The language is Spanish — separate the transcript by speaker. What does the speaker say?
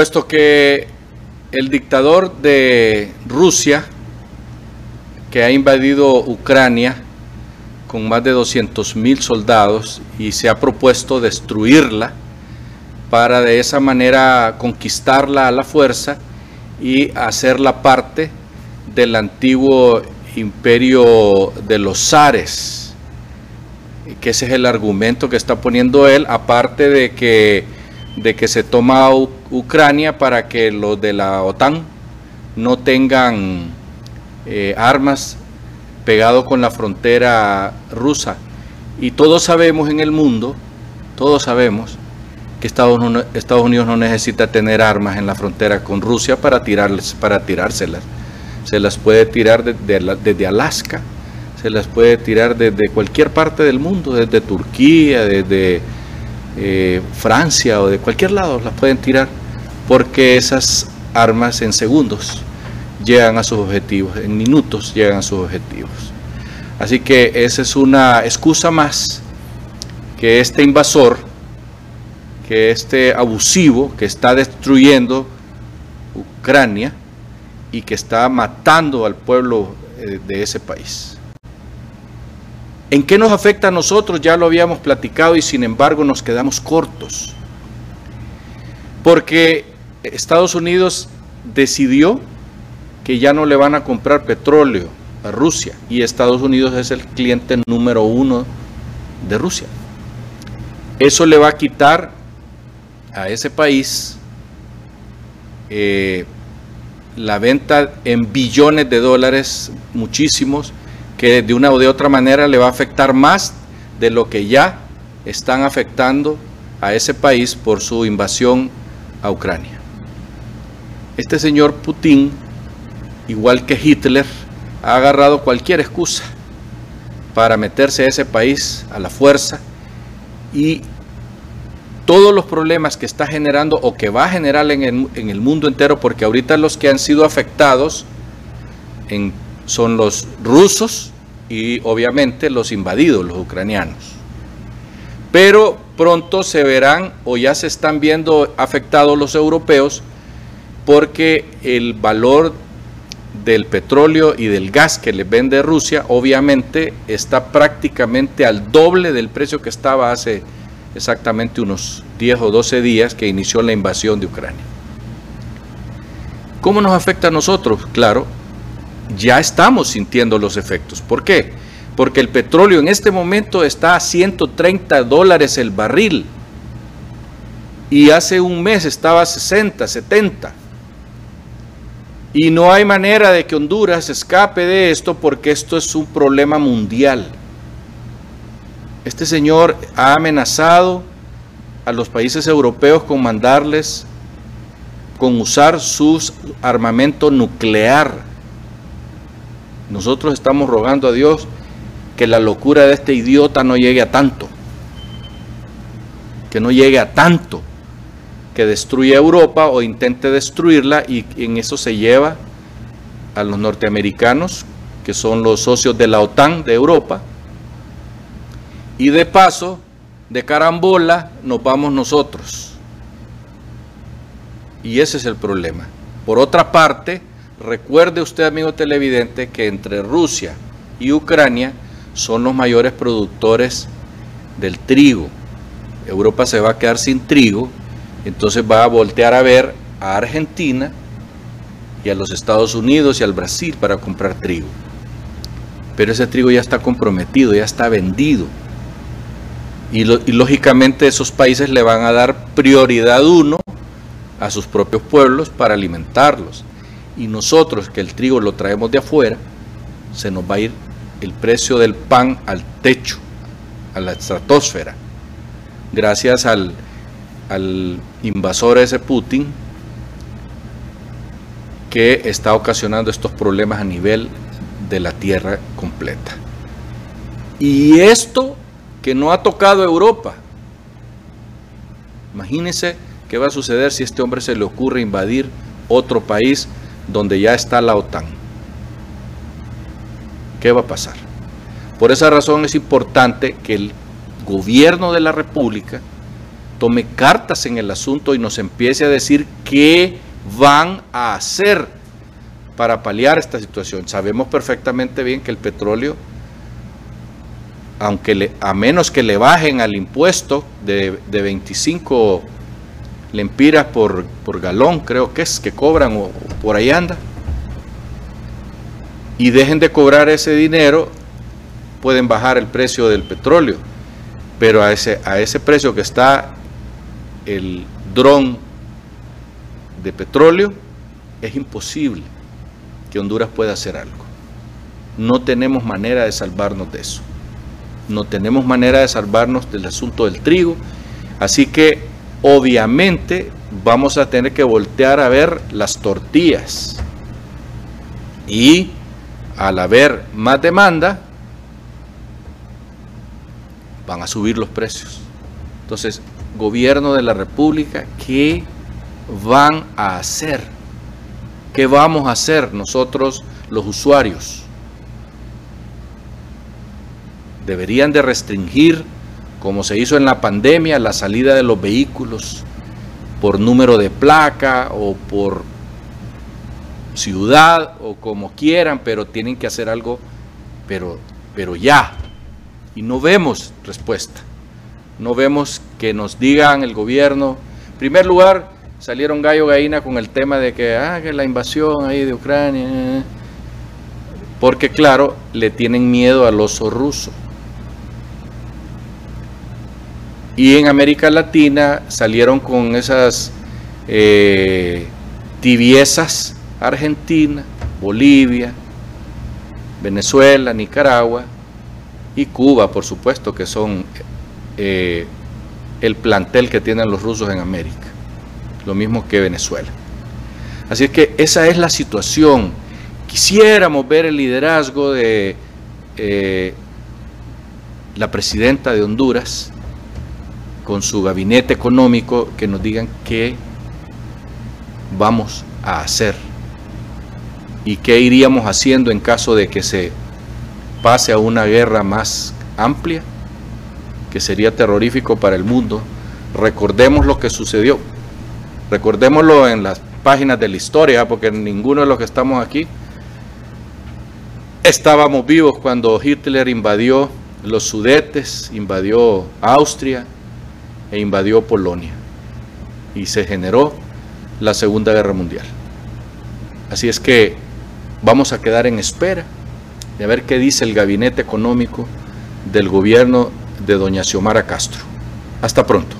Speaker 1: puesto que el dictador de Rusia, que ha invadido Ucrania con más de 200 mil soldados y se ha propuesto destruirla para de esa manera conquistarla a la fuerza y hacerla parte del antiguo imperio de los zares, que ese es el argumento que está poniendo él, aparte de que, de que se toma Ucrania para que los de la OTAN no tengan eh, armas pegado con la frontera rusa. Y todos sabemos en el mundo, todos sabemos que Estados, Unidos no necesita tener armas en la frontera con Rusia para, tirarles, para tirárselas. Se las puede tirar desde, Alaska, se las puede tirar desde cualquier parte del mundo, desde Turquía, desde eh, Francia o de cualquier lado las pueden tirar, porque esas armas en segundos llegan a sus objetivos, en minutos llegan a sus objetivos. Así que esa es una excusa más que este invasor, que este abusivo que está destruyendo Ucrania y que está matando al pueblo eh, de ese país. ¿En qué nos afecta a nosotros? Ya lo habíamos platicado y sin embargo nos quedamos cortos. Porque Estados Unidos decidió que ya no le van a comprar petróleo a Rusia y Estados Unidos es el cliente número uno de Rusia. Eso le va a quitar a ese país eh, la venta en billones de dólares, muchísimos, que de una o de otra manera le va a afectar más de lo que ya están afectando a ese país por su invasión a Ucrania. Este señor Putin igual que Hitler, ha agarrado cualquier excusa para meterse a ese país a la fuerza y todos los problemas que está generando o que va a generar en el, mundo entero, porque ahorita los que han sido afectados son los rusos y obviamente los invadidos, los ucranianos. Pero pronto se verán o ya se están viendo afectados los europeos porque el valor del petróleo y del gas que le vende Rusia, obviamente está prácticamente al doble del precio que estaba hace exactamente unos 10 o 12 días que inició la invasión de Ucrania. ¿Cómo nos afecta a nosotros? Claro, ya estamos sintiendo los efectos. ¿Por qué? Porque el petróleo en este momento está a 130 dólares el barril y hace un mes estaba a 60, 70. Y no hay manera de que Honduras escape de esto porque esto es un problema mundial. Este señor ha amenazado a los países europeos con mandarles, con usar su armamento nuclear. Nosotros estamos rogando a Dios que la locura de este idiota no llegue a tanto. Que no llegue a tanto que destruya Europa o intente destruirla y en eso se lleva a los norteamericanos, que son los socios de la OTAN de Europa, y de paso, de carambola, nos vamos nosotros. Y ese es el problema. Por otra parte, recuerde usted, amigo televidente, que entre Rusia y Ucrania son los mayores productores del trigo. Europa se va a quedar sin trigo entonces va a voltear a ver a Argentina y a los Estados Unidos y al Brasil para comprar trigo. Pero ese trigo ya está comprometido, ya está vendido. Y, lógicamente esos países le van a dar prioridad uno a sus propios pueblos para alimentarlos. Y nosotros que el trigo lo traemos de afuera, se nos va a ir el precio del pan al techo, a la estratosfera, gracias al, al invasor ese Putin que está ocasionando estos problemas a nivel de la tierra completa. Y esto que no ha tocado Europa. Imagínense qué va a suceder si a este hombre se le ocurre invadir otro país donde ya está la OTAN. ¿Qué va a pasar? Por esa razón es importante que el gobierno de la República tome cartas en el asunto y nos empiece a decir qué van a hacer para paliar esta situación. Sabemos perfectamente bien que el petróleo, aunque a menos que le bajen al impuesto de, de 25 lempiras por, por, galón, creo que es, que cobran o, por ahí anda, y dejen de cobrar ese dinero, pueden bajar el precio del petróleo. Pero a ese, a ese precio que está el dron de petróleo, es imposible que Honduras pueda hacer algo. No tenemos manera de salvarnos de eso. No tenemos manera de salvarnos del asunto del trigo. Así que obviamente vamos a tener que voltear a ver las tortillas. Y al haber más demanda, van a subir los precios. Entonces, gobierno de la República, ¿qué van a hacer? ¿Qué vamos a hacer nosotros los usuarios? Deberían de restringir, como se hizo en la pandemia, la salida de los vehículos por número de placa o por ciudad o como quieran, pero tienen que hacer algo, pero, pero ya, y no vemos respuesta. No vemos que nos digan el gobierno. En primer lugar, salieron gallo gallina con el tema de que, ah, que la invasión ahí de Ucrania. Porque claro, le tienen miedo al oso ruso. Y en América Latina salieron con esas eh, tibiezas Argentina, Bolivia, Venezuela, Nicaragua, y Cuba, por supuesto, que son eh, el plantel que tienen los rusos en América, lo mismo que Venezuela. Así es que esa es la situación. Quisiéramos ver el liderazgo de eh, la presidenta de Honduras con su gabinete económico que nos digan qué vamos a hacer y qué iríamos haciendo en caso de que se pase a una guerra más amplia, que sería terrorífico para el mundo. Recordemos lo que sucedió. Recordémoslo en las páginas de la historia, porque ninguno de los que estamos aquí estábamos vivos cuando Hitler invadió los Sudetes, invadió Austria e invadió Polonia. Y se generó la Segunda Guerra Mundial. Así es que vamos a quedar en espera de ver qué dice el gabinete económico del gobierno de doña Xiomara Castro. Hasta pronto.